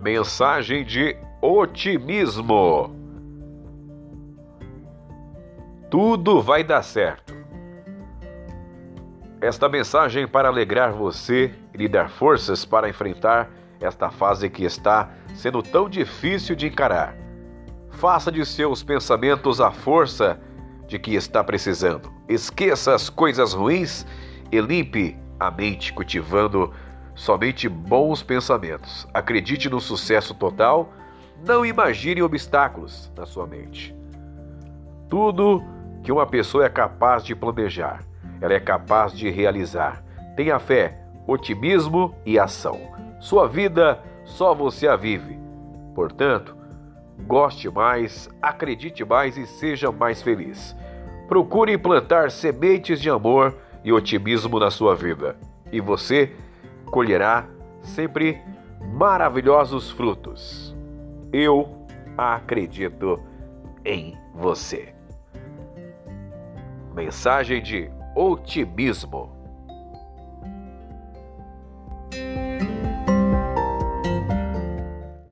Mensagem de otimismo. Tudo vai dar certo. Esta mensagem para alegrar você e lhe dar forças para enfrentar esta fase que está sendo tão difícil de encarar. Faça de seus pensamentos a força de que está precisando. Esqueça as coisas ruins e limpe a mente cultivando somente bons pensamentos. Acredite no sucesso total, não imagine obstáculos na sua mente. Tudo que uma pessoa é capaz de planejar, ela é capaz de realizar. Tenha fé, otimismo e ação. Sua vida só você a vive. Portanto, goste mais, acredite mais e seja mais feliz. Procure implantar sementes de amor e otimismo na sua vida. E você colherá sempre maravilhosos frutos. Eu acredito em você. Mensagem de otimismo.